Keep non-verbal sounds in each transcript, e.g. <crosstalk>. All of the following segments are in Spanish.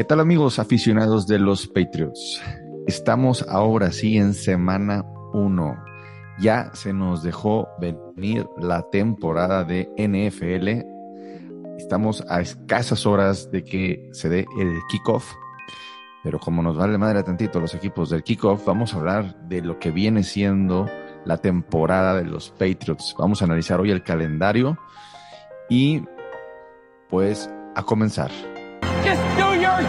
¿Qué tal amigos aficionados de los Patriots? Estamos ahora sí en semana 1. Ya se nos dejó venir la temporada de NFL. Estamos a escasas horas de que se dé el kickoff. Pero como nos vale madre tantito los equipos del kickoff, vamos a hablar de lo que viene siendo la temporada de los Patriots. Vamos a analizar hoy el calendario y pues a comenzar.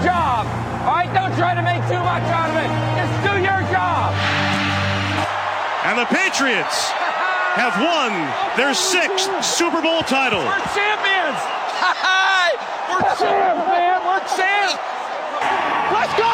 Job. All right, don't try to make too much out of it. Just do your job. And the Patriots have won their sixth Super Bowl title. We're champions. We're champs, man. We're champs. Let's go.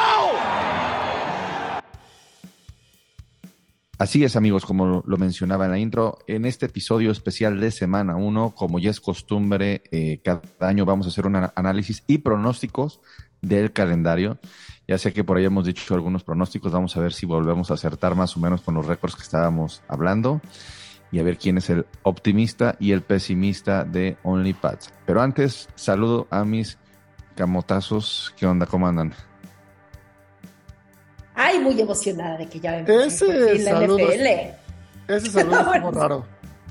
Así es, amigos, como lo mencionaba en la intro, en este episodio especial de Semana 1, como ya es costumbre, eh, cada año vamos a hacer un análisis y pronósticos del calendario. Ya sé que por ahí hemos dicho algunos pronósticos, vamos a ver si volvemos a acertar más o menos con los récords que estábamos hablando y a ver quién es el optimista y el pesimista de OnlyPads. Pero antes, saludo a mis camotazos. ¿Qué onda? ¿Cómo andan? Ay, muy emocionada de que ya Ese fin la saludo NFL. Ese saludo es <laughs> como raro.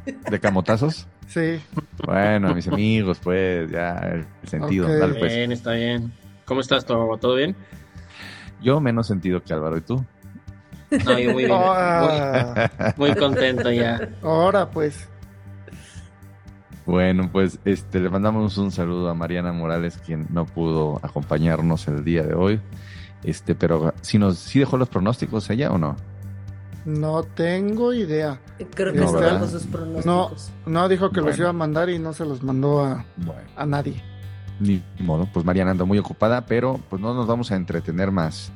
¿De camotazos? Sí. Bueno, mis amigos, pues ya el sentido. Ok. Dale, pues. Bien, está bien. ¿Cómo estás, todo? ¿Todo bien? Yo menos sentido que Álvaro, ¿y tú? No, yo muy bien. Ah, Muy, muy contento ya. ahora pues. Bueno, pues este le mandamos un saludo a Mariana Morales, quien no pudo acompañarnos el día de hoy. Este, pero si nos sí dejó los pronósticos ella o no? No tengo idea. Creo que No, está sus pronósticos. No dijo que los iba a mandar y no se los mandó a, Bueno, a nadie. Ni modo, pues Mariana anda muy ocupada, pero pues no nos vamos a entretener más.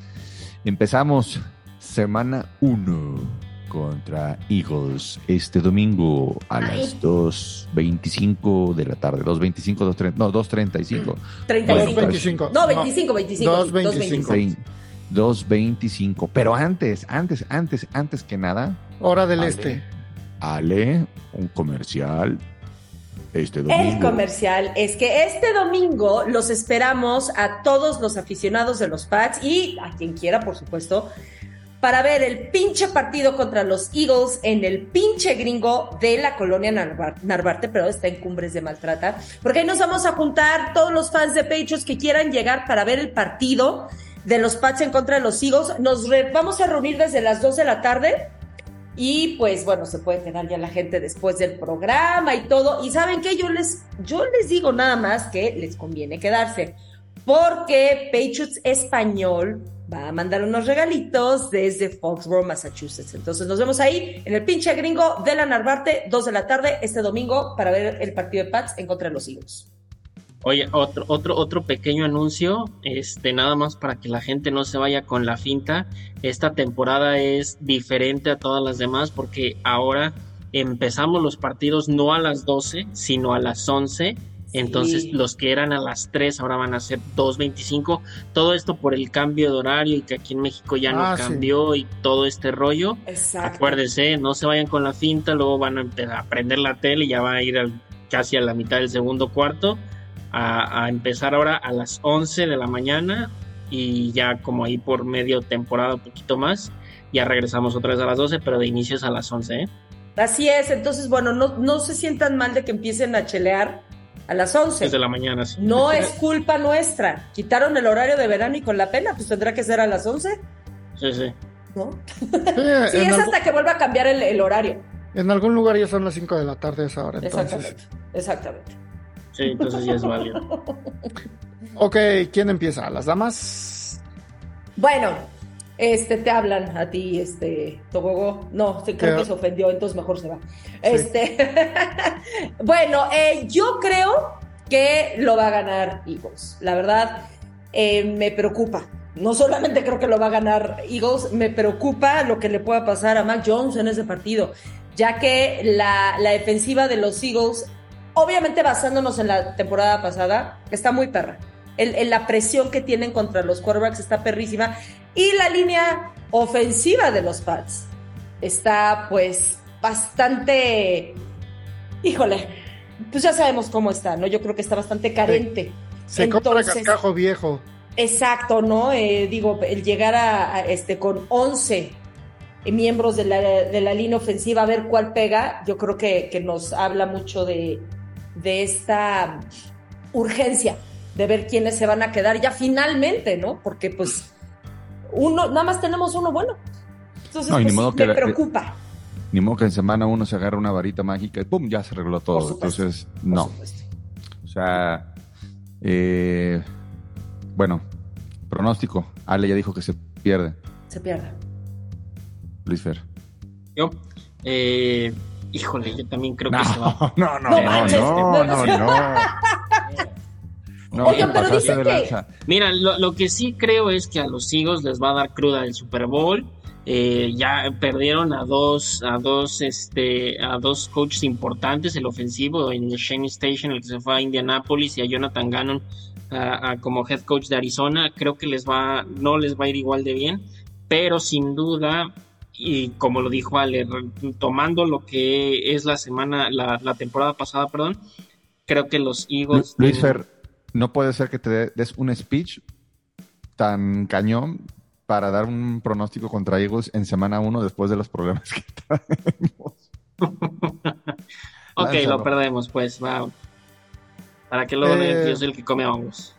Empezamos semana 1 contra Eagles este domingo a las 2.25 de la tarde, 2.25, 2.30, no, 2.35. 35. 2.25. No, 25, 25. 2.25. 2.25. 2.25. Pero antes, antes, antes, antes que nada, Hora del Ale. este. Ale, un comercial este domingo. El comercial es que este domingo los esperamos a todos los aficionados de los Pats y a quien quiera, por supuesto, para ver el pinche partido contra los Eagles en el pinche gringo de la colonia Narvar- Narvarte, pero está en Cumbres de Maltrata, porque ahí nos vamos a juntar todos los fans de Patriots que quieran llegar para ver el partido de los Pats en contra de los Eagles. Nos re- vamos a reunir desde las 2 de la tarde y pues bueno, se puede quedar ya la gente después del programa y todo. Y saben que yo les, yo les digo nada más que les conviene quedarse. Porque Patriots Español va a mandar unos regalitos desde Foxborough, Massachusetts. Entonces nos vemos ahí en el pinche gringo de la Narvarte, 2 de la tarde, este domingo, para ver el partido de Pats en contra de los Eagles. Oye, otro, otro, otro pequeño anuncio, este, nada más para que la gente no se vaya con la finta. Esta temporada es diferente a todas las demás porque ahora empezamos los partidos no a las 12, sino a las 11. Entonces los que eran a las 3 ahora van a ser 2.25. Todo esto por el cambio de horario y que aquí en México ya no Ah, sí. cambió y todo este rollo. Exacto. Acuérdense, no se vayan con la finta, luego van a a prender la tele y ya va a ir al- casi a la mitad del segundo cuarto. A, a empezar ahora a las 11 de la mañana y ya como ahí por medio temporada, un poquito más. Ya regresamos otra vez a las 12, pero de inicio es a las 11, ¿eh? Así es, entonces bueno, no, no se sientan mal de que empiecen a chelear a las 11. Desde la mañana, sí. No es culpa nuestra. Quitaron el horario de verano y con la pena, pues tendrá que ser a las 11, Sí, sí. ¿no? Sí, Sí, es hasta que vuelva a cambiar el, el horario. en algún lugar ya son las 5 de la tarde a esa hora. Entonces. Exactamente. Exactamente. Sí, entonces ya es válido. <laughs> Ok, ¿quién empieza? ¿Las damas? Bueno, este te hablan a ti, este Togogo. No, creo ¿Qué? que se ofendió, entonces mejor se va. Este, <laughs> bueno, eh, yo creo que lo va a ganar Eagles. La verdad, eh, me preocupa. No solamente creo que lo va a ganar Eagles, me preocupa lo que le pueda pasar a Mac Jones en ese partido, ya que la, la defensiva de los Eagles, obviamente basándonos en la temporada pasada, está muy perra. El- el- la presión que tienen contra los quarterbacks está perrísima. Y la línea ofensiva de los Pats está pues bastante, híjole, pues ya sabemos cómo está, ¿no? Yo creo que está bastante carente. Se compra Entonces- cascajo viejo. Exacto, ¿no? Eh, digo, el llegar a, a, este con 11 miembros de la, de la, línea ofensiva a ver cuál pega, yo creo que, que nos habla mucho de, de, esta urgencia de ver quiénes se van a quedar ya finalmente, ¿no? Porque pues uno, nada más tenemos uno bueno. Entonces, No, y ni pues, modo me que- preocupa. Ni modo que en semana uno se agarra una varita mágica y ¡pum! ya se arregló todo. Por supuesto, Entonces, no. O sea, eh, bueno, pronóstico. Ale ya dijo que se pierde. Se pierde. Luis Fer. Yo, eh, híjole, yo también creo que se va. No, <laughs> no, no, No no, manches, no, no, no, no. No, te pero que- lanza. Mira, lo, lo que sí creo es que a los Eagles les va a dar cruda el Super Bowl. Eh, ya perdieron a dos, a dos, este, a dos coaches importantes, el ofensivo en Shane Station, el que se fue a Indianapolis, y a Jonathan Gannon a- a como head coach de Arizona. Creo que les va, no les va a ir igual de bien, pero sin duda, y como lo dijo Ale, tomando lo que es la semana, la, la temporada pasada, perdón, creo que los Lu- Eagles. Luis Fer, no puede ser que te de- des un speech tan cañón para dar un pronóstico contra Eagles en semana uno después de los problemas que <laughs> traemos. Ok, Lánzalo. lo perdemos, pues, va. Para que lo Eh, yo soy el que come hongos.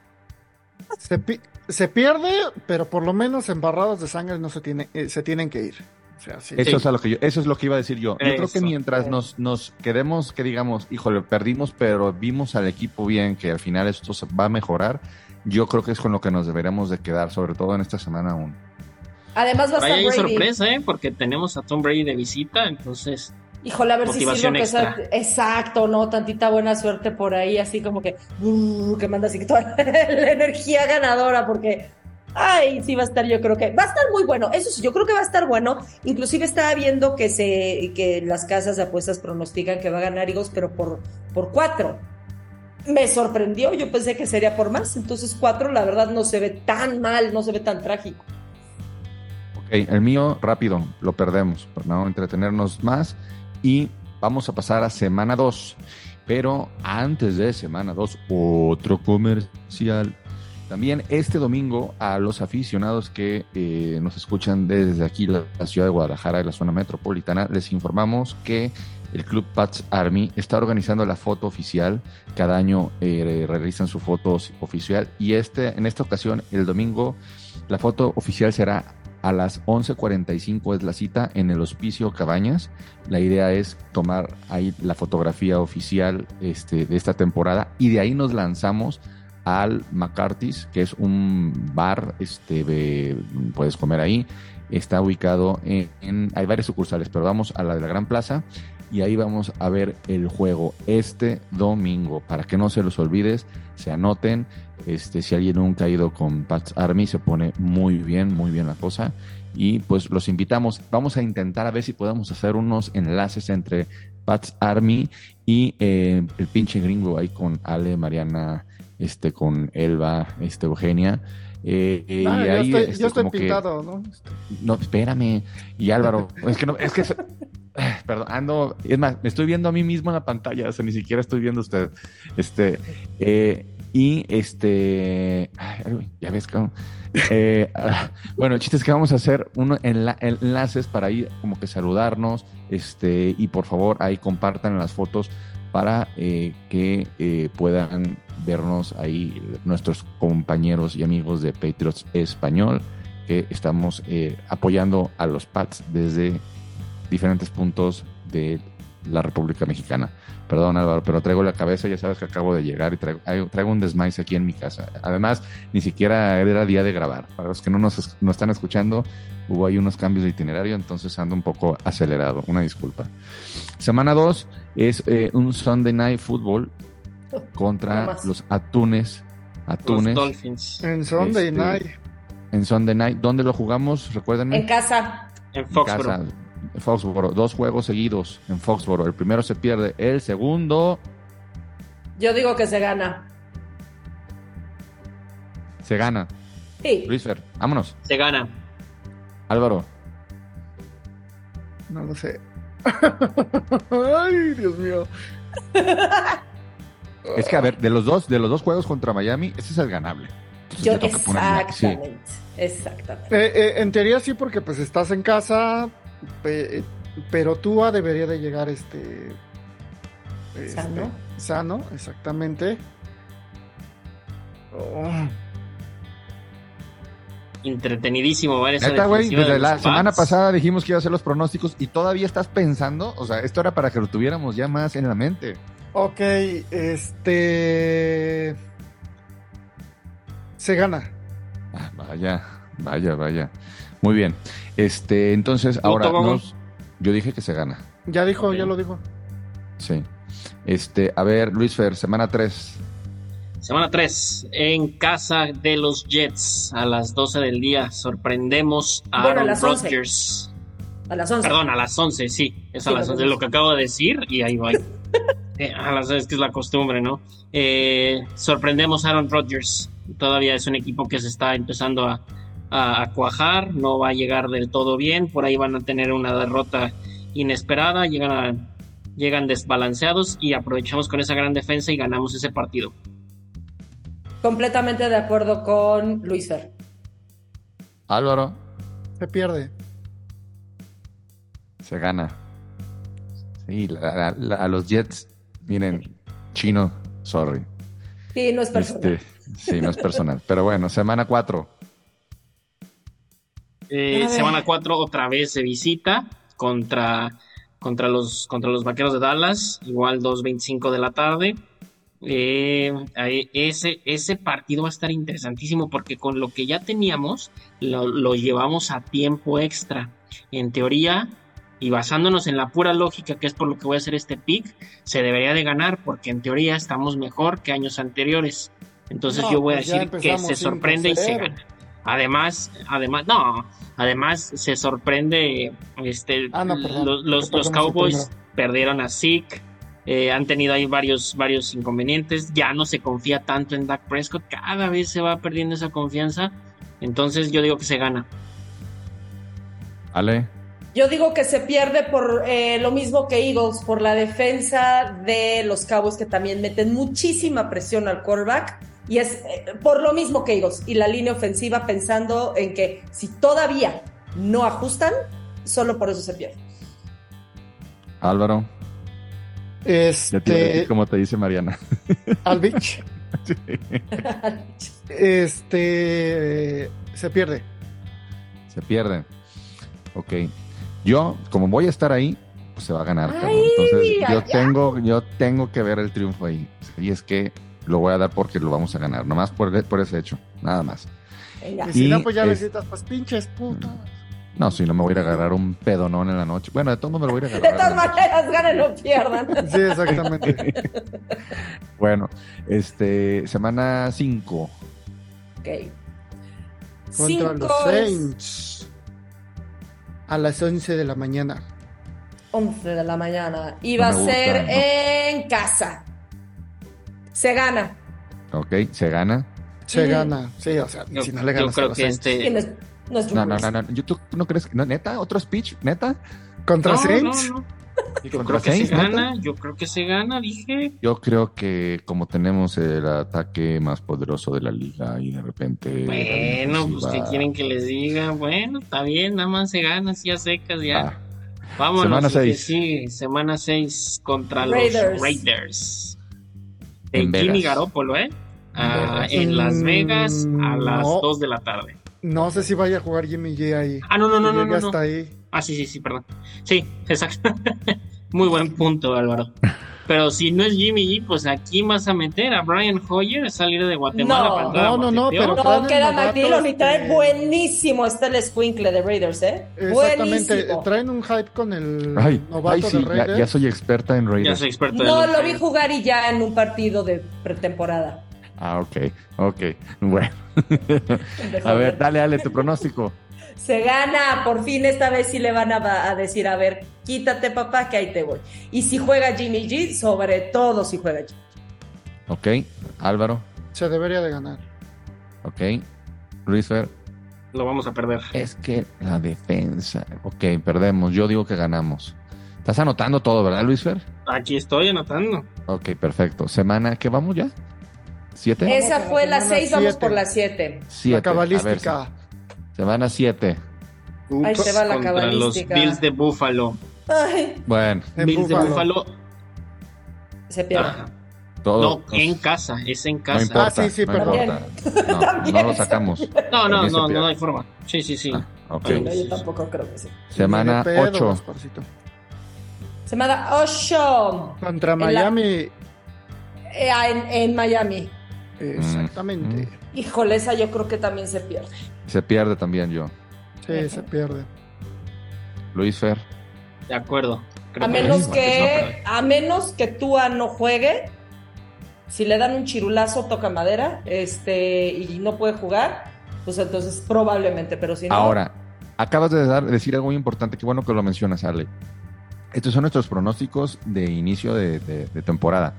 Se, pi- se pierde, pero por lo menos embarrados de sangre no se, tiene, eh, se tienen que ir. O sea, sí. Eso, Sí. es a lo que yo, eso es lo que iba a decir yo. Yo creo que mientras nos, nos quedemos, que digamos, híjole, perdimos, pero vimos al equipo bien, que al final esto se va a mejorar, yo creo que es con lo que nos deberemos de quedar, sobre todo en esta semana aún. Además va a estar sorpresa, ¿eh? Porque tenemos a Tom Brady de visita, entonces. Híjole, a ver si lo que sea- Exacto, ¿no? Tantita buena suerte por ahí, así como que. uh, que manda así toda <laughs> la energía ganadora, porque. Ay, sí va a estar, yo creo que. Va a estar muy bueno. Eso sí, yo creo que va a estar bueno. Inclusive estaba viendo que se. que las casas de apuestas pronostican que va a ganar Eagles, pero por, por cuatro. Me sorprendió, yo pensé que sería por más. Entonces, cuatro, la verdad, no se ve tan mal, no se ve tan trágico. Ok, el mío, rápido, lo perdemos, para no entretenernos más. Y vamos a pasar a semana 2. Pero antes de semana 2, otro comercial. También este domingo a los aficionados que eh, nos escuchan desde aquí, la, ciudad de Guadalajara y la zona metropolitana, les informamos que el Club Pats Army está organizando la foto oficial. Cada año eh, realizan su foto oficial y este, en esta ocasión, el domingo, la foto oficial será a las 11.45 es la cita en el Hospicio Cabañas. La idea es tomar ahí la fotografía oficial este, de esta temporada y de ahí nos lanzamos al McCarthy's, que es un bar, este, de- puedes comer ahí. Está ubicado en, en- hay varias sucursales, pero vamos a la de la Gran Plaza y ahí vamos a ver el juego este domingo. Para que no se los olvides, se anoten. Este, si alguien nunca ha ido con Pats Army, se pone muy bien, muy bien la cosa. Y pues los invitamos. Vamos a intentar a ver si podemos hacer unos enlaces entre Pats Army y eh, el pinche gringo ahí con Ale, Mariana, este, con Elba, este, Eugenia. Eh, eh, Ah, y yo ahí, estoy, este, estoy como que- pintado, ¿no? no, espérame. Y Álvaro, <laughs> es que no, es que. <sighs> Perdón, ando. Es más, me estoy viendo a mí mismo en la pantalla, o sea, ni siquiera estoy viendo a usted. Este. eh, y este. ay, ya ves, cabrón. Eh, <laughs> bueno, el chiste es que vamos a hacer unos enla- enlaces para ir como que saludarnos. Este, y por favor, ahí compartan las fotos para eh, que eh, puedan vernos ahí nuestros compañeros y amigos de Patriots Español que estamos eh, apoyando a los Pats desde diferentes puntos de la República Mexicana. Perdón Álvaro, pero traigo la cabeza, ya sabes que acabo de llegar y traigo, traigo un desmaiz aquí en mi casa. Además, ni siquiera era día de grabar. Para los que no nos, es- nos están escuchando, hubo ahí unos cambios de itinerario, entonces ando un poco acelerado. Una disculpa. Semana 2 es eh, un Sunday Night Football contra los Atunes. Los Atunes Dolphins En Sunday Este, Night. en Sunday Night. ¿Dónde lo jugamos? Recuérdenme. En casa. en En Foxborough. Foxboro. Dos juegos seguidos en Foxboro. El primero se pierde. El segundo Yo digo que se gana. se gana. Sí. Luis Fer, vámonos. Se gana. Álvaro, No lo sé. <laughs> Ay, Dios mío. <laughs> es que a ver, de los dos, de los dos juegos contra Miami, ese es el ganable. Entonces Yo, ponerle- sí. exactamente. Exactamente. Eh, eh, en teoría sí, porque pues estás en casa, pe- pero Tua debería de llegar este, este, Sano. sano, exactamente. Oh, Entretenidísimo ver esa güey, desde la Pats. semana pasada dijimos que iba a hacer los pronósticos y todavía estás pensando, o sea, esto era para que lo tuviéramos ya más en la mente. ok, este... Se gana. Ah, vaya, vaya, vaya. Muy bien. Este, entonces, ahora nos- yo dije que se gana. Ya dijo, ya lo dijo. Sí. Este, a ver, Luis Fer, semana 3. Semana 3, en casa de los Jets, a las 12 del día, sorprendemos a Bueno, Aaron 11. Rodgers. A las 11. Perdón, a las 11, sí, es a Sí, las lo 11, lo que acabo de decir, y ahí voy. <laughs> Eh, a las es que es la costumbre, ¿no? Eh, sorprendemos a Aaron Rodgers. Todavía es un equipo que se está empezando a, a- a cuajar, no va a llegar del todo bien, por ahí van a tener una derrota inesperada, llegan, a- llegan desbalanceados y aprovechamos con esa gran defensa y ganamos ese partido. Completamente de acuerdo con Luis Fer. Álvaro, Se pierde. se gana. Sí, la- la- a los Jets, miren, chino, sorry. Sí, no es personal. Este, sí, no es personal. Pero bueno, semana 4. Eh, semana 4 otra vez se visita contra, contra, los, contra los Vaqueros de Dallas, igual 2.25 de la tarde. Eh, ese, ese partido va a estar interesantísimo porque con lo que ya teníamos lo, lo llevamos a tiempo extra. En teoría, y basándonos en la pura lógica, que es por lo que voy a hacer este pick, se debería de ganar porque en teoría estamos mejor que años anteriores. Entonces No, yo voy a pues decir que se sorprende y se 5-0. gana. Además, además, no, además se sorprende, este, Ah, no, perdón. los, los, Perdón, los sí, Cowboys perdieron a Zeke, eh, han tenido ahí varios, varios inconvenientes, ya no se confía tanto en Dak Prescott, cada vez se va perdiendo esa confianza, entonces yo digo que se gana. Ale, Yo digo que se pierde por eh, lo mismo que Eagles, por la defensa de los Cowboys que también meten muchísima presión al quarterback. Y es eh, por lo mismo que Eagles. Y la línea ofensiva pensando en que si todavía no ajustan, solo por eso se pierde. Álvaro, ya te iba a Este, decir como te dice Mariana. <laughs> Alvich, <laughs> este, se pierde. Se pierde. Ok. Yo, como voy a estar ahí, pues se va a ganar. Ay, Entonces, yo ay, tengo, yo tengo que ver el triunfo ahí. Y es que lo voy a dar porque lo vamos a ganar. Nomás por, por ese hecho. Nada más. Venga. Y si Y no, pues ya es- pues pinches putas. No, si no me voy a ir a agarrar un pedonón en la noche. Bueno, de todo modo me lo voy a ir a <laughs> De agarrar. todas maneras, ganen o pierdan. <laughs> Sí, exactamente. <laughs> Bueno, este, semana 5. Ok. Contra Cinco los Saints. A las 11 de la mañana. 11 de la mañana. Y va No a ser gusta, no. en casa. Se gana. Ok, se gana. Se gana. Sí, o sea, Yo, si no le yo ganas a los que Saints. este... Sí, no no No, no, Brees. no, no. ¿Yo- ¿Tú no crees que no, neta? ¿Otro speech? ¿Neta? ¿Contra No, Saints? no. ¿Y Yo creo que se neta? gana, yo creo que se gana, dije. Yo creo que como tenemos el ataque más poderoso de la liga y de repente... Bueno, pues que quieren que les diga, bueno, está bien, nada más se gana, así a secas ya. Ah, Vámonos. Semana el que seis. sigue, semana 6 contra Raiders. los Raiders. De En Jimmy Vegas. Garoppolo, ¿eh? Ah, en Las Vegas a Mm, las no. 2 de la tarde. No sé si vaya a jugar Jimmy G ahí. Ah, no, no, no, no, no. hasta ahí. Ah, sí, sí, sí, perdón. Sí, <laughs> exacto. Muy buen punto, Álvaro. <laughs> Pero si no es Jimmy G, pues aquí vas a meter a Brian Hoyer a salir de Guatemala No. para entrar No, no, no, pero- No, queda McDillon y trae este- buenísimo está el squinkle de Raiders, ¿eh? Exactamente. Buenísimo. Traen un hype con el Ay, novato ay, sí, de ya, Raiders. ya soy experta en Ya Raiders. soy experto No, en lo vi jugar y ya en un partido de pretemporada. Ah, ok, ok. Bueno. <laughs> a ver, dale, dale, tu pronóstico. Se gana, por fin esta vez sí le van a, a decir, a ver, quítate papá, que ahí te voy. Y si juega Jimmy G, sobre todo si juega Jimmy. Ok, Álvaro. Se debería de ganar. Ok, Luis Fer. Lo vamos a perder. Es que la defensa. Ok, perdemos. Yo digo que ganamos. Estás anotando todo, ¿verdad, Luis Fer? Aquí estoy anotando. Ok, perfecto. Semana, ¿qué vamos ya? ¿Siete? Esa fue la 6, vamos siete. por la 7. Siete. La cabalística. Semana siete. Ahí te va la Contra los cabalística. Bills de Buffalo. Ay, Bueno, En Bills de Buffalo. Buffalo. se pierde. ah, todo. no, en casa, es en No casa. importa, Ah, sí, sí, no perdón. importa. No, También. no lo sacamos. No, no, También se no, pierde. no hay forma. Sí, sí, sí. Ah, ok. Bueno, No, yo tampoco creo que sí. Semana Ni de pedo, 8. Gasparcito. Semana 8. Contra En la- Miami. Eh, en, en Miami. Exactamente. Híjole, esa yo creo que también se pierde. Se pierde también yo. Sí, se pierde. Luis Fer. De acuerdo. Creo A que menos que, no pierden. a menos que Tua no juegue, si le dan un chirulazo, toca madera, este, y no puede jugar, pues entonces probablemente, pero si no. Ahora, acabas de dar- decir algo muy importante, qué bueno que lo mencionas, Ale. Estos son nuestros pronósticos de inicio de, de- de temporada.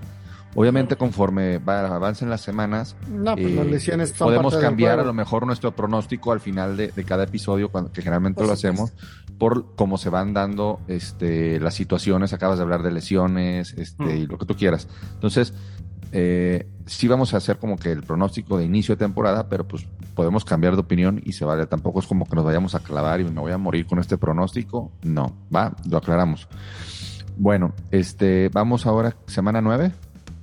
Obviamente, conforme va- avancen las semanas, No, pues eh, lesiones podemos cambiar a lo mejor nuestro pronóstico al final de, de cada episodio, cuando, que generalmente lo supuesto. hacemos, por cómo se van dando este, las situaciones. Acabas de hablar de lesiones este, Mm. y lo que tú quieras. Entonces, eh, sí vamos a hacer como que el pronóstico de inicio de temporada, pero pues podemos cambiar de opinión y se vale. Tampoco es como que nos vayamos a clavar y me voy a morir con este pronóstico. No, va, lo aclaramos. Bueno, este, vamos ahora, semana 9.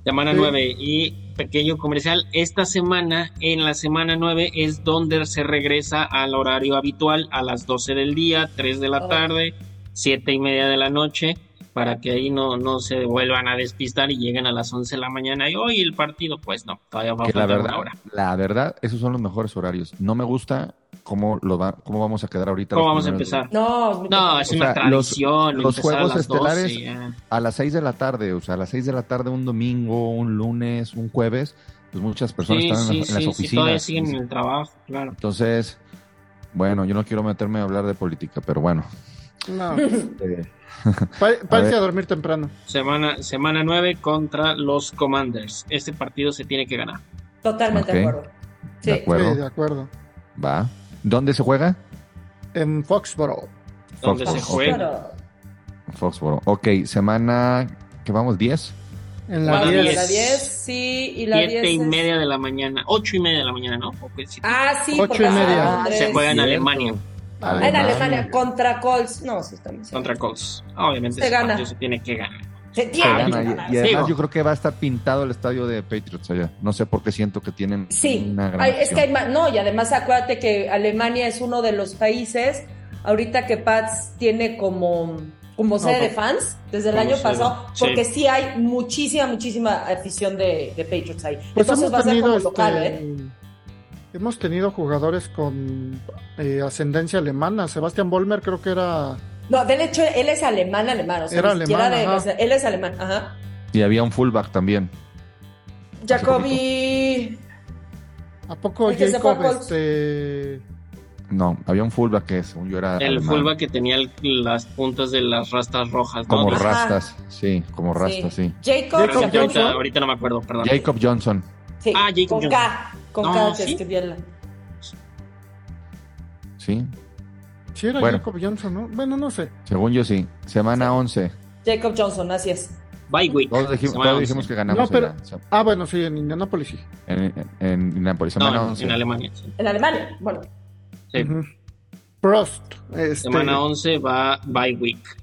Semana Sí. 9 y pequeño comercial. Esta semana, en la semana 9, es donde se regresa al horario habitual a las 12 del día, 3 de la Oh. tarde, 7 y media de la noche, para que ahí no, no se vuelvan a despistar y lleguen a las 11 de la mañana. Y hoy el partido, pues no, todavía va a la verdad, una hora. la verdad, esos son los mejores horarios. No me gusta cómo lo va, cómo vamos a quedar ahorita. ¿Cómo vamos a empezar? No, No, es O una sea, tradición. los empezar a juegos las 12, estelares-. A las 6 de la tarde, o sea, a las 6 de la tarde un domingo, un lunes, un jueves, pues muchas personas Sí, están en, sí, las- en las sí, sí, todavía oficinas. siguen en el trabajo, claro. Entonces, bueno, yo no quiero meterme a hablar de política, pero bueno. No, <laughs> pa- Parece ver. a dormir temprano. Semana, semana 9 contra los Commanders. Este partido se tiene que ganar. Totalmente de Ok. acuerdo. Sí. de acuerdo, Sí, de acuerdo. va. ¿Dónde se juega? En Foxborough. Donde se Foxborough. juega. Claro. Foxboro. Ok, semana, ¿qué vamos? ¿10? En la Bueno, Vamos, 10. la 10, sí, y la 10 Siete y es- media de la mañana, ocho y media de la mañana, ¿no? Porque si- Ah, sí, Ocho porque y es media. Se juega en cierto. Alemania Ah, En Alemania. Alemania, contra Colts. No, sí, también se contra Colts. Obviamente Se gana. se tiene que ganar. Se Se tiene gana, que ganar. y además Digo. yo creo que va a estar pintado el estadio de Patriots allá. No sé por qué siento que tienen Sí, una gran Ay, es que hay ma- no, y además acuérdate que Alemania es uno de los países, ahorita que Pats tiene como, como sede No, de fans desde el año pasado, sí. porque sí hay muchísima, muchísima afición de, de Patriots ahí. Pues Entonces va a ser como este, local, ¿eh? Hemos tenido jugadores con eh, ascendencia alemana. Sebastián Bolmer creo que era... No, de hecho, él es alemán, alemán, o sea, Era alemán, de- ajá. o sea, él es alemán, ajá. Y había un fullback también. Jacoby, ¿A poco Jacob este... No, había un fullback que según yo era El alemán. fullback que tenía el- las puntas de las rastas rojas, ¿no? como Ajá. rastas, sí, como rastas, sí. Jacob, Jacob ahorita, Johnson. ahorita no me acuerdo, perdón. Jacob Johnson, Sí, Ah, Jacob con K, con No, que ¿sí? la- sí, Sí, era Bueno. Jacob Johnson, ¿no? Bueno, no sé. según yo sí. Semana 11. Jacob Johnson, así es. Bye week. Todos, dijimos, todos 11. dijimos que ganamos No, pero- allá. Ah, bueno, sí, en Indianapolis sí. en, en. No, Semana en, 11. en Alemania. sí. En Alemania, bueno. Sí. Ujú. Prost. Este, Semana 11 va bye week.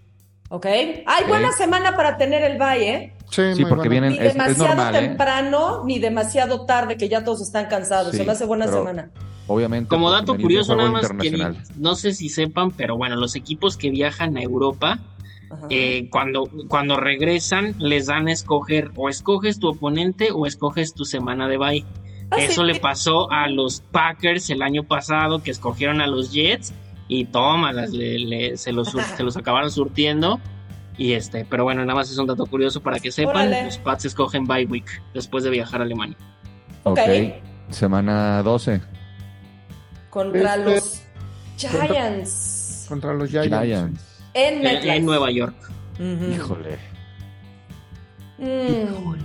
¿Ok? Hay Ok. buena semana para tener el bye, ¿eh? Sí, porque bueno. vienen- Ni es- es demasiado normal, ¿eh? temprano, ni demasiado tarde, que ya todos están cansados. Sí, Se me hace buena pero- semana. Obviamente. Como dato curioso, nada más que no sé si sepan, pero bueno, los equipos que viajan a Europa, eh, cuando, cuando regresan, les dan a escoger o escoges tu oponente o escoges tu semana de bye. Ah, Eso sí. le pasó a los Packers el año pasado, que escogieron a los Jets y le- se, los, <laughs> se los acabaron surtiendo. Y este, pero bueno, nada más es un dato curioso para que sepan, Órale. los Pats escogen bye week después de viajar a Alemania. Ok. Ok. Semana 12. Contra Este- los Giants. Contra los Giants. Giants. En En, en Nueva York. Híjole. Mm.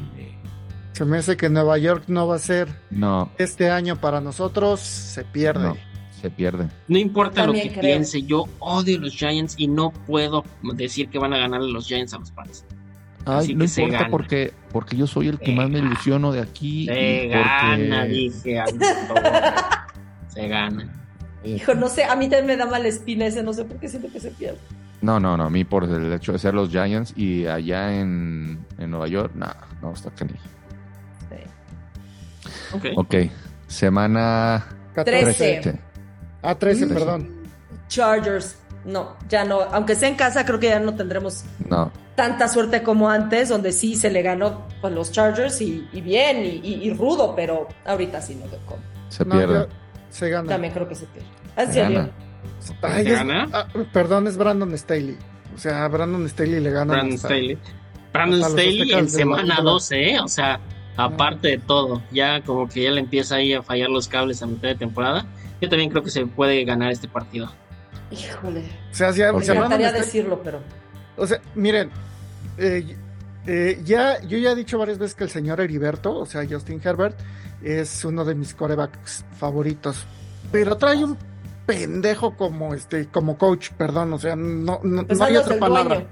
Se me hace que Nueva York no va a ser No, este año para nosotros. Se pierde. no. Se pierde. No importa lo que creo. piense, yo odio los Giants y no puedo decir que van a ganar los Giants a los Pats. Ay, Así no que se importa porque, porque yo soy el que más me ilusiono de aquí. Se y gana, porque- dije. Se gana. Hijo, no sé, a mí también me da mala espina ese, no sé por qué siento que se pierde. No, no, no, a mí por el hecho de ser los Giants y allá en, en Nueva York, no, no está canijo. Sí. Ok. Ok, semana 14. Trece. Ah, 13, Trece. perdón. Chargers, no, ya no, aunque sea en casa, creo que ya no tendremos No, tanta suerte como antes, donde sí se le ganó a los Chargers y, y bien y, y- y rudo, pero ahorita sí no veo cómo. se pierde. se gana. También creo que se pierde. ¿En Se gana. Ay, ¿Se es- gana? ah, perdón, es Brandon Staley. O sea, Brandon Staley le gana. Brandon hasta- Staley. Brandon Staley en semana la- 12, ¿eh? O sea, aparte de todo, ya como que ya le empieza ahí a fallar los cables a mitad de temporada. Yo también creo que se puede ganar este partido. Híjole, O sea, si- me Staley- decirlo, pero O sea, miren, eh, eh, ya, yo ya he dicho varias veces que el señor Heriberto, o sea, Justin Herbert, es uno de mis corebacks favoritos. Pero trae un pendejo como este, como coach, perdón, o sea, no, no, pues no hay otra palabra.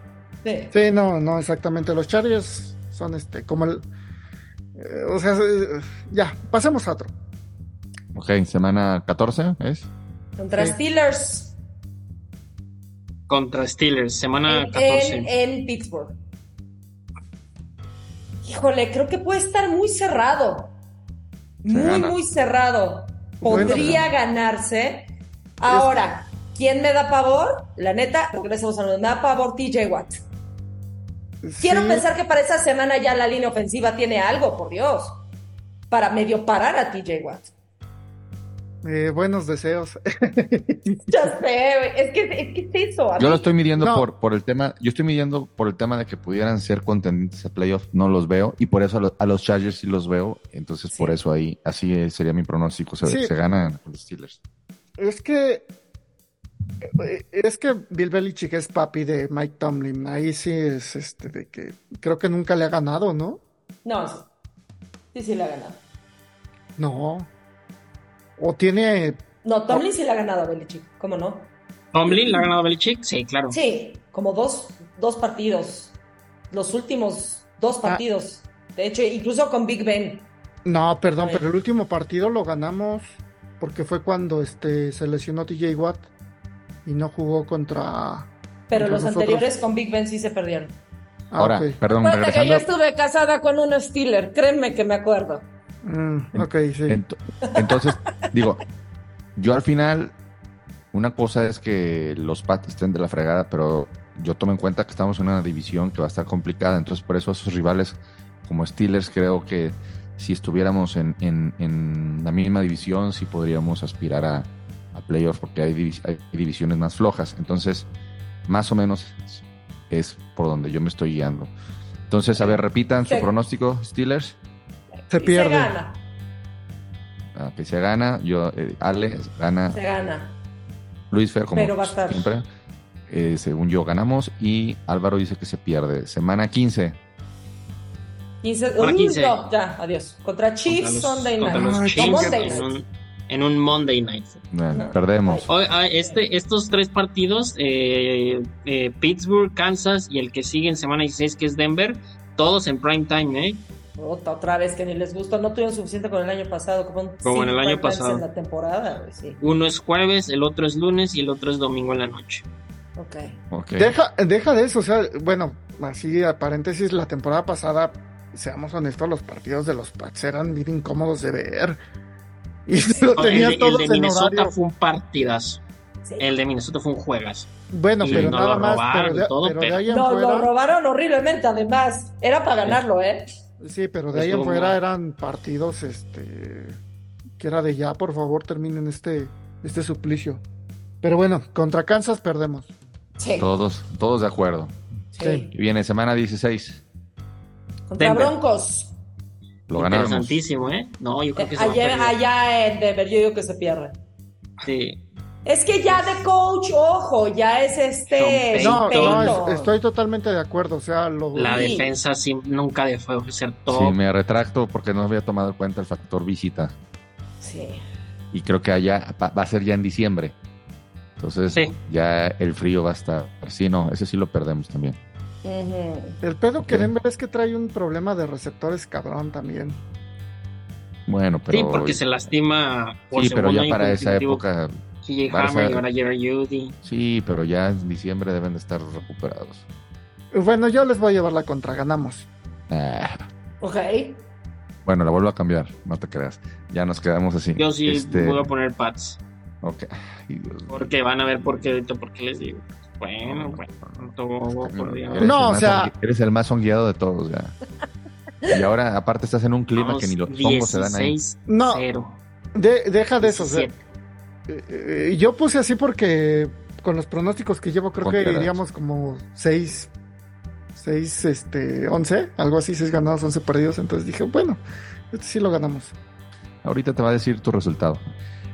Sí. Sí, no, no, exactamente. Los Chargers son este, como el. eh, o sea, eh, ya, pasemos a otro. Ok, semana 14 es. Contra Sí. Steelers Contra Steelers, semana en, 14. en- en Pittsburgh. Híjole, creo que puede estar muy cerrado. muy, gana. muy cerrado. Bueno, Podría ganarse. Ahora, ¿quién me da pavor? La neta, regresamos a lo me da pavor TJ Watt. Quiero Sí, pensar que para esa semana ya la línea ofensiva tiene algo, por Dios. Para medio parar a TJ Watt. Eh, buenos deseos. <laughs> Ya sé, güey. Es que, es que es eso. a Yo mí- lo estoy midiendo No. por, por el tema, yo estoy midiendo por el tema de que pudieran ser contendientes a playoff, no los veo, y por eso a, lo- a los Chargers sí los veo, entonces Sí. por eso ahí, así eh, sería mi pronóstico, se, Sí. se ganan los Steelers. Es que. eh, Es que Bill Belichick es papi de Mike Tomlin. Ahí sí es este de que creo que nunca le ha ganado, ¿no? No, sí. Sí, sí le ha ganado. No. O tiene. No, Tomlin sí le ha ganado a Belichick. ¿Cómo no? ¿Tomlin la ha ganado Belichick? Sí, claro. Sí, como dos, dos partidos. Los últimos dos Ah. partidos. De hecho, incluso con Big Ben. No, perdón, A pero el último partido lo ganamos porque fue cuando este se lesionó TJ Watt y no jugó contra. Pero contra los nosotros. anteriores con Big Ben sí se perdieron. Ah, Ahora, ok. perdón, Acuérdate que yo regresando, estuve casada con un Steeler. Créeme que me acuerdo. Mm, ok, sí. ent- entonces, <laughs> digo, yo al final, una cosa es que los Pats estén de la fregada, pero yo tomo en cuenta que estamos en una división que va a estar complicada, entonces por eso esos rivales como Steelers creo que si estuviéramos en, en- en la misma división sí podríamos aspirar a, a playoffs porque hay, divis- hay divisiones más flojas, entonces más o menos es por donde yo me estoy guiando. Entonces, a ver, repitan su pronóstico, Steelers. Se Y pierde. Se gana, Ah, que se gana, yo, eh, Ale gana, se gana. Luis Fer, como Pero va a estar. siempre. Eh, según yo, ganamos. Y Álvaro dice que se pierde. Semana 15. 15, Ahora Uy, 15. no, ya, adiós. Contra Chiefs Sunday Night. Chiefs Monday en, un, en un Monday Night. Bueno, No. perdemos. Hoy, ah, este, estos tres partidos, eh, eh, Pittsburgh, Kansas y el que sigue en semana 16, que es Denver, todos en prime time, ¿eh? Otra, otra vez que ni les gustó. No tuvieron suficiente con el año pasado. Como, Como en el año pasado. En la temporada, sí. Uno es jueves, el otro es lunes y el otro es domingo en la noche. Ok. Deja, deja de eso, o sea, bueno, así a paréntesis, la temporada pasada, seamos honestos, los partidos de los Pats eran bien incómodos de ver. Y lo No, el, tenían de, el todos de en Minnesota horario. fue un partidazo. Sí. El de Minnesota fue un juegas. Bueno, y pero nada lo más, robaron pero de, todo, pero de pero- ahí en No, lo robaron horriblemente, además. Era para ganarlo, ¿eh? Sí, pero de ahí en fuera mal. eran partidos, este, que era de ya, por favor, terminen este, este suplicio. Pero bueno, contra Kansas perdemos. Sí. Todos, todos de acuerdo. sí. Y viene semana 16. Contra Denver. Broncos. Lo ganamos. Interesantísimo, ¿eh? No, yo creo que se va a Allá, allá en Denver, yo digo que se pierde. Sí. Es que ya de coach, ojo, ya es este. No, no, es- estoy totalmente de acuerdo, o sea, lo... La Sí. defensa sí, nunca dejó de ser Sí, top. me retracto porque no había tomado en cuenta el factor visita. Sí. Y creo que allá va, a ser ya en diciembre. Entonces, Sí. ya el frío va a estar. Sí, no, ese sí lo perdemos también. El pedo que. Denver es que trae un problema de receptores cabrón también. Bueno, pero. sí, porque se lastima por Sí, pero ya para esa época. Hammer y ahora Jerry Judy. Sí, pero ya en diciembre deben de estar recuperados. Bueno, yo les voy a llevar la contra, ganamos. Ah, Ok. bueno, la vuelvo a cambiar, no te creas. Ya nos quedamos así. Yo sí Este, voy a poner Pats. ok. Ay, Dios mío. Porque van a ver por qué por qué les digo. Bueno, bueno, todo No, o sea- Eres el más hongueado de todos ya. Y ahora, aparte, estás en un clima Vamos que ni los hongos se dan ahí. 16, No. 0. De- deja de eso. o sea, 17. eh, eh, yo puse así porque con los pronósticos que llevo creo que iríamos como 6, 6, este, 11, algo así, 6 ganados, 11 perdidos. Entonces dije, bueno, este sí lo ganamos. Ahorita te va a decir tu resultado.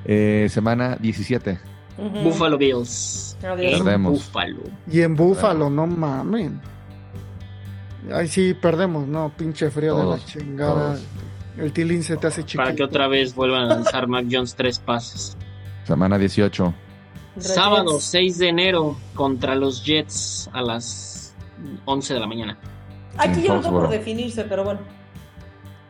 Eh, semana 17. Ujú. Buffalo Bills. Adiós. En Perdemos. Buffalo. Y en Búfalo, no mamen. Ay, sí, perdemos, no, pinche frío de la chingada. todos. El tilín se te hace chiquito. Para que otra vez vuelvan a lanzar <laughs> Mac Jones tres pases. Semana 18. Reyes. Sábado 6 de enero contra los Jets a las 11 de la mañana. Aquí yo no por definirse, pero bueno.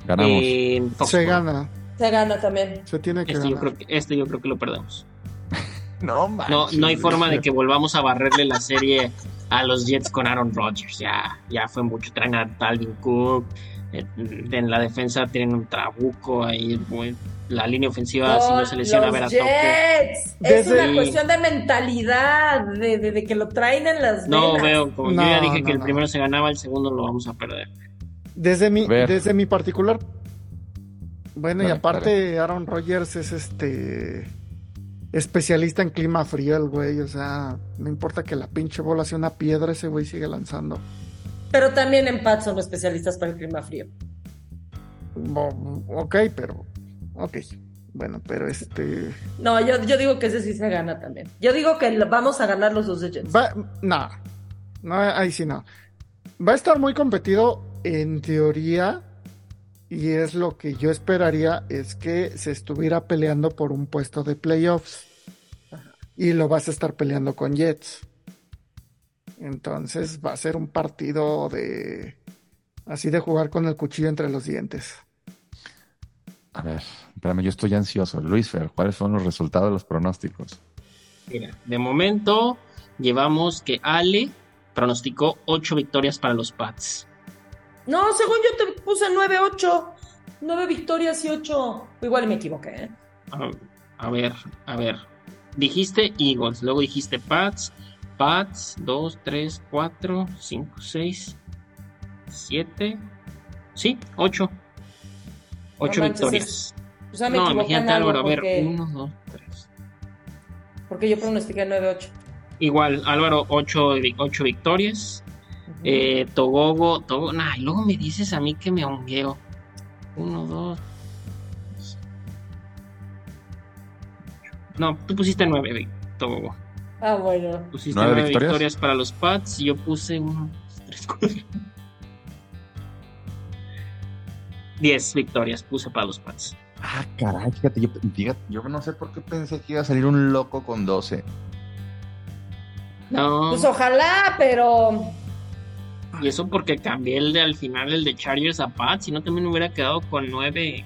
Ganamos. Se gana, Se gana también. se tiene que Este yo, ganar. creo que, este yo creo que lo perdemos. <laughs> no, No, no hay forma de que volvamos a barrerle la serie a los Jets con Aaron Rodgers. Ya, ya fue mucho. Traen a Dalvin Cook. En la defensa tienen un trabuco ahí. muy- La línea ofensiva, si no se lesiona, a ver a Toque. Jets. Es Desde- una cuestión de mentalidad, de, de- de que lo traen en las No venas. veo, como No, yo ya dije no, que el no. primero se ganaba, el segundo lo vamos a perder. Desde mi, desde mi particular. Bueno, y aparte, Aaron Rodgers es este especialista en clima frío, el güey. O sea, no importa que la pinche bola sea una piedra, ese güey sigue lanzando. Pero también en Pat son especialistas para el clima frío. Bo- Ok, pero. Ok. Bueno, pero este. No, yo, yo digo que ese sí se gana también. Yo digo que vamos a ganar los dos de Jets. Va, no, no, ahí sí no. Va a estar muy competido en teoría y es lo que yo esperaría es que se estuviera peleando por un puesto de playoffs y lo vas a estar peleando con Jets. Entonces va a ser un partido de así de jugar con el cuchillo entre los dientes. A ver, espérame, yo estoy ansioso. Luis Fer, ¿cuáles son los resultados de los pronósticos? Mira, de momento llevamos que Ale pronosticó 8 victorias para los Pats. No, según yo te puse 9-8. 9 victorias y 8. Igual me equivoqué, ¿eh? A, a ver, a ver. Dijiste Eagles, luego dijiste Pats. Pats, 2, 3, 4, 5, 6, 7. Sí, 8. 8 manches, victorias. O sea, me No, imagínate Álvaro, a ver, porque, 1, 2, 3. porque yo pronostiqué 9-8. Igual, Álvaro, 8, victorias. Eh, Togogo, Togo, nah, y luego me dices a mí que me hongueo. 1, 2. No, tú pusiste 9, Togogo. Ah, bueno. Pusiste ¿Nueve 9 victorias? victorias? para los Pats y yo puse 1, 3, 4. 10 victorias puse para los Pats. Ah, caray, fíjate yo, fíjate, yo no sé por qué pensé que iba a salir un loco con 12. No, Pues ojalá, pero. y eso porque cambié el de al final, el de Chargers a Pats, si no también me hubiera quedado con 9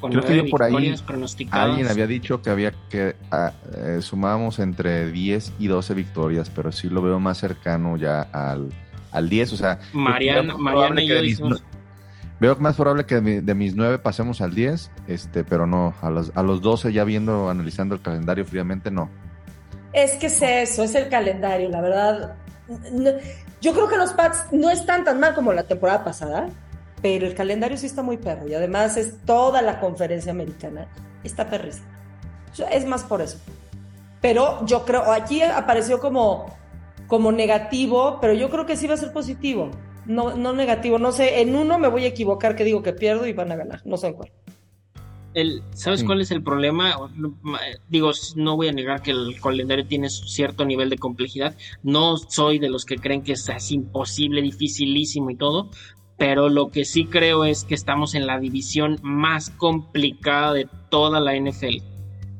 con Creo que yo por ahí victorias pronosticadas. Alguien había dicho que había que ah, eh, sumábamos entre 10 y 12 victorias, pero sí lo veo más cercano ya al, al 10. O sea, Mariana, y que yo veo más probable que de, mi- de mis 9 pasemos al 10, este, pero no, a los, a los 12 ya viendo, analizando el calendario fríamente, no. Es que es eso, es el calendario, la verdad. No- yo creo que los Pats no están tan mal como la temporada pasada, pero el calendario sí está muy perro y además es toda la conferencia americana. Está perrísima. Es más por eso. Pero yo creo, aquí apareció como, como negativo, pero yo creo que sí va a ser positivo. No, no negativo, no sé, en uno me voy a equivocar que digo que pierdo y van a ganar, no sé en cuál. el, ¿sabes Sí. cuál es el problema? Digo, no voy a negar que el calendario tiene cierto nivel de complejidad. No soy de los que creen que es así imposible, dificilísimo y todo. Pero lo que sí creo es que estamos en la división más complicada de toda la NFL.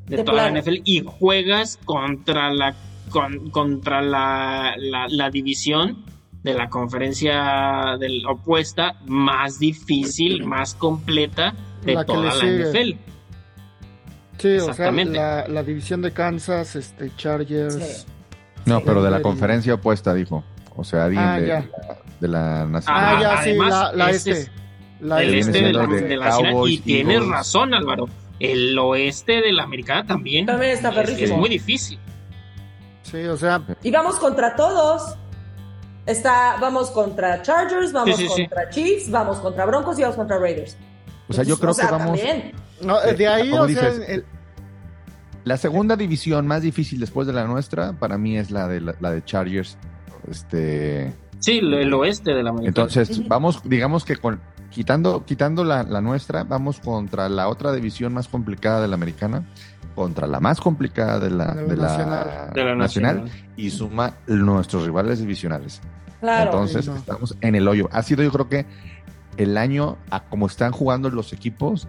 De, De toda la NFL. Y juegas contra la con- contra la, la, la división de la conferencia del opuesta más difícil, más completa de La toda la. NFL. Sí, o sea, Exactamente. la, la división de Kansas, este, Chargers. Sí. No, Sí. pero de la conferencia opuesta, dijo. O sea, alguien Ah, de, de la nacional. Ah, Ah, ya, sí, además, la, este. es La el viene este de la, de de la nacional. Y tienes Eagles. razón, Álvaro. El oeste de la americana también, También está es, perrísimo. es muy difícil. Sí, o sea, Y vamos contra todos. Está, vamos contra Chargers, vamos Sí, sí, sí. contra Chiefs, vamos contra Broncos y vamos contra Raiders. O sea, yo creo Entonces, que vamos. también. no, eh, de ahí, como o sea, el- La segunda división más difícil después de la nuestra, para mí es la de la, la de Chargers. Este, Sí, el, el oeste de la americana. entonces, vamos, digamos que con quitando, quitando la, la nuestra, vamos contra la otra división más complicada de la americana, contra la más complicada de la, De la de la nacional. de la nacional, nacional. y suma nuestros rivales divisionales. Claro. Entonces, no. estamos en el hoyo. Ha sido, yo creo que el año, a como están jugando los equipos,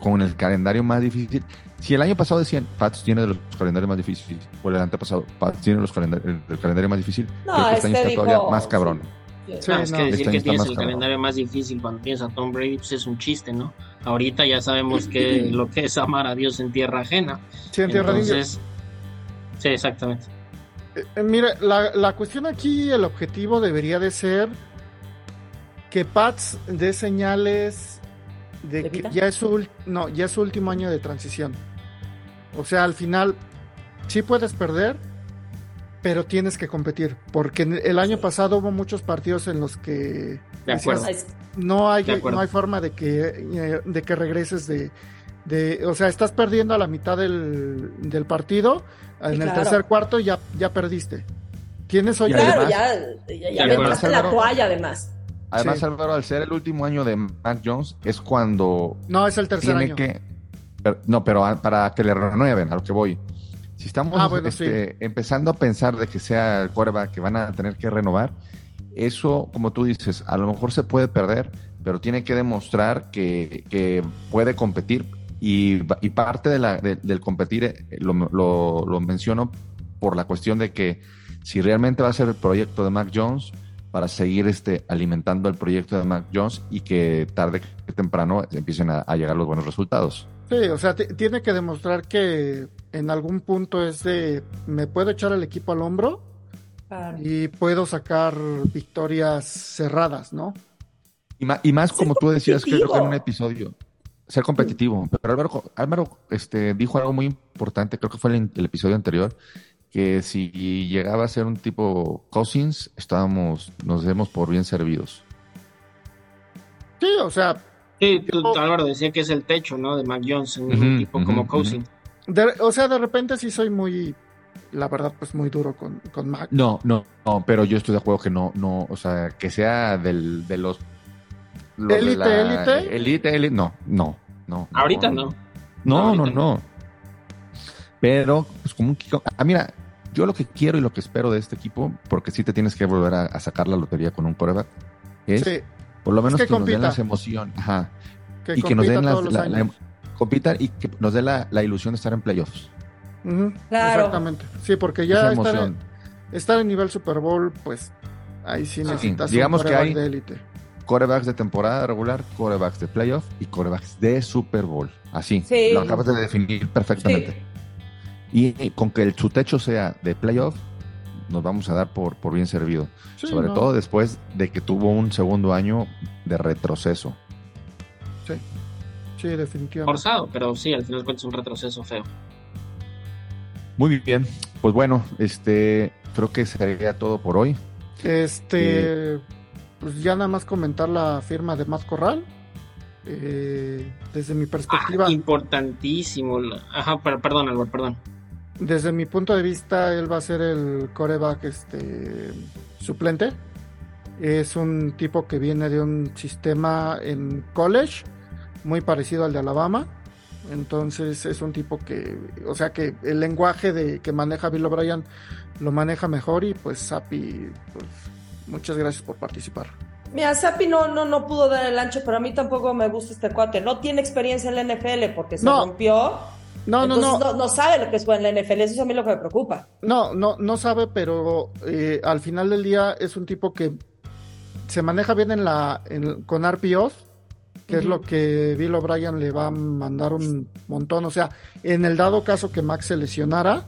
con el calendario más difícil. Si el año pasado decían, Pats tiene de los calendarios más difíciles, o el antepasado, Pats tiene los calendar- el, el calendario más difícil, No, creo que este año está dijo- todavía más cabrón. Sí. Sí, es que Este decir que tienes el cabrón. calendario más difícil cuando tienes a Tom Brady, pues es un chiste, ¿no? Ahorita ya sabemos que lo que es amar a Dios en tierra ajena. sí, en Tierra Entonces, sí, exactamente. Eh, eh, mira, la, la cuestión aquí, el objetivo debería de ser que Pats dé señales de ¿De que ya es, su, no, ya es su último año de transición. O sea, al final sí puedes perder, pero tienes que competir. Porque el año pasado hubo muchos partidos en los que De acuerdo. No hay, De acuerdo. no hay forma de que, eh, de que regreses de, de... O sea, estás perdiendo a la mitad del, del partido, en el tercer cuarto ya, ya perdiste. Tienes hoy... Claro, además- ya, ya, ya la toalla además. Además, Sí. Álvaro, al ser el último año de Mac Jones, es cuando No, es el tercer tiene año. que. Pero- no, pero a- para que le renueven, a lo que voy. Si estamos Ah, bueno, este, empezando a pensar de que sea el quarterback que van a tener que renovar, eso, como tú dices, a lo mejor se puede perder, pero tiene que demostrar que, que puede competir. Y, y parte de la, de- del competir eh, lo, lo- lo menciono por la cuestión de que si realmente va a ser el proyecto de Mac Jones, para seguir este, alimentando el proyecto de Mac Jones y que tarde que temprano empiecen a, a llegar los buenos resultados. Sí, o sea, ti- tiene que demostrar que en algún punto es de, me puedo echar el equipo al hombro Claro. y puedo sacar victorias cerradas, ¿no? Y, y más como tú decías, creo que en un episodio, ser competitivo. Pero Álvaro, Álvaro este, dijo algo muy importante, creo que fue el, el episodio anterior, que si llegaba a ser un tipo Cousins, estábamos, nos demos por bien servidos. Sí, o sea, Sí, tú- Álvaro decía que es el techo, ¿no? De Mac Jones, un Ujú, tipo como ujú. Cousin. de, o sea, de repente sí soy muy, la verdad, pues muy duro con, con Mac. No, no, no, pero yo estoy de acuerdo que no, no, o sea, que sea del, de los... los de ¿Élite, la- élite? Élite, élite, no, no, no. Ahorita no. No, no, no. Pero, pues como un Ah, mira, yo lo que quiero y lo que espero de este equipo, porque sí te tienes que volver a, a sacar la lotería con un coreback, es Sí, por lo menos que que, nos den las emociones. Ajá. que y que nos den las, la, y que nos dé la, la ilusión de estar en playoffs. Claro. Exactamente. Sí, porque ya Esa estar en, estar en nivel Super Bowl, pues ahí sí necesitas digamos un que hay- de élite. Corebacks de temporada regular, corebacks de playoff y corebacks de Super Bowl. Así. Sí. Lo acabas de definir perfectamente. Y, y con que el, su techo sea de playoff, nos vamos a dar por, por bien servido. Sí, Sobre no, todo después de que tuvo un segundo año de retroceso. Sí, definitivamente. Forzado, pero sí, al final cuentas un retroceso feo. Muy bien. Pues bueno, este creo que sería todo por hoy. Este, pues ya nada más comentar la firma de Matt Corral. Eh, desde mi perspectiva, Ah, importantísimo. Ajá, pero, perdón, Álvaro, perdón. Desde mi punto de vista, él va a ser el coreback este, suplente. Es un tipo que viene de un sistema en college muy parecido al de Alabama. Entonces es un tipo que, o sea que el lenguaje de que maneja Bill O'Brien lo maneja mejor y pues Sapi, pues muchas gracias por participar. Mira, Sapi no, no, no pudo dar el ancho, pero a mí tampoco me gusta este cuate. No tiene experiencia en la NFL porque se No. rompió. No, no, Entonces no. no, no sabe lo que es jugar en la NFL, eso es a mí lo que me preocupa. No, no, no sabe, pero eh, al final del día es un tipo que se maneja bien en la, en- con RPOs, que es lo que Bill O'Brien le va a mandar un montón. O sea, en el dado caso que Max se lesionara,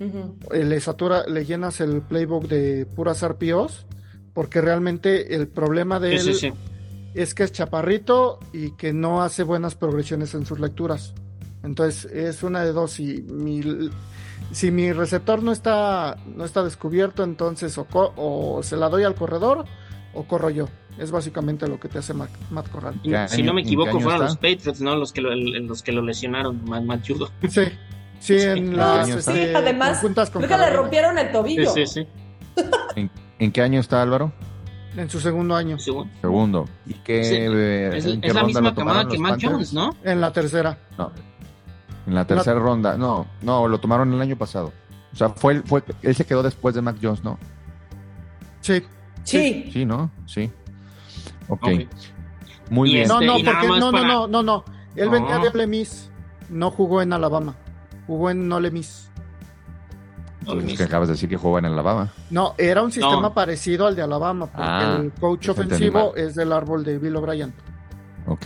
eh, le satura, le llenas el playbook de puras RPOs, porque realmente el problema de Sí, él sí, sí. es que es chaparrito y que no hace buenas progresiones en sus lecturas. Entonces es una de dos. Si mi, si mi receptor no está, no está descubierto, entonces o, se la doy al corredor o corro yo. Es básicamente lo que te hace Matt, Matt Corral. Y ¿Qué si año- no me equivoco, fueron está? los Patriots, ¿no? Los que lo, el- los que lo lesionaron, más Machudo. <laughs> Sí, sí, en las este, Sí, además, conjuntas con creo que le rompieron el Sí, tobillo. sí, sí. ¿En, en qué año está Álvaro? en su segundo año. Según- Segundo. ¿Y qué, Sí, eh, Es, en qué es la ronda misma camada que Matt Panthers? Jones, ¿no? En la tercera. No. En la tercera ronda. No, no, lo tomaron el año pasado. O sea, fue, el- fue, él se quedó después de Mac Jones, ¿no? Sí. Sí. Sí, ¿no? Sí. Ok. Ok. Muy Y bien. este- No, no, porque no, para- no, no, no, no. Él No. venía de Ole Miss. No jugó en Alabama. Jugó en Ole Miss. Pues es que acabas de decir que jugaba en Alabama. No, era un sistema No. parecido al de Alabama, porque Ah, el coach ofensivo es del árbol de Bill O'Brien.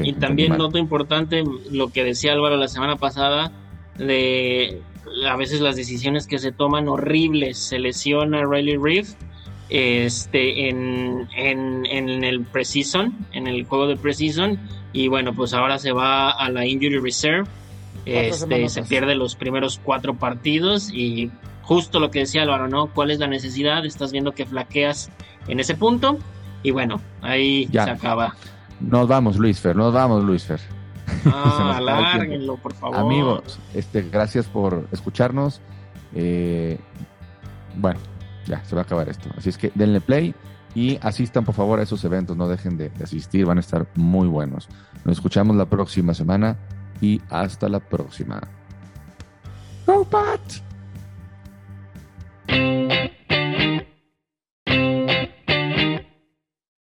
Y también nota importante lo que decía Álvaro la semana pasada de a veces las decisiones que se toman horribles. Se lesiona Riley Reeve este, en, en, en el preseason, en el juego de preseason. Y bueno, pues ahora se va a la injury reserve. Este, se pierde los primeros cuatro partidos y justo lo que decía Álvaro, ¿no? ¿Cuál es la necesidad? Estás viendo que flaqueas en ese punto y bueno, ahí Ya. se acaba. Nos vamos, Luisfer, nos vamos, Luisfer. Ah, <laughs> alárguenlo, por favor. Amigos, este, gracias por escucharnos. Eh, bueno, ya, se va a acabar esto. Así es que denle play y asistan, por favor, a esos eventos. No dejen de, asistir, van a estar muy buenos. Nos escuchamos la próxima semana y hasta la próxima. ¡Go, Pat!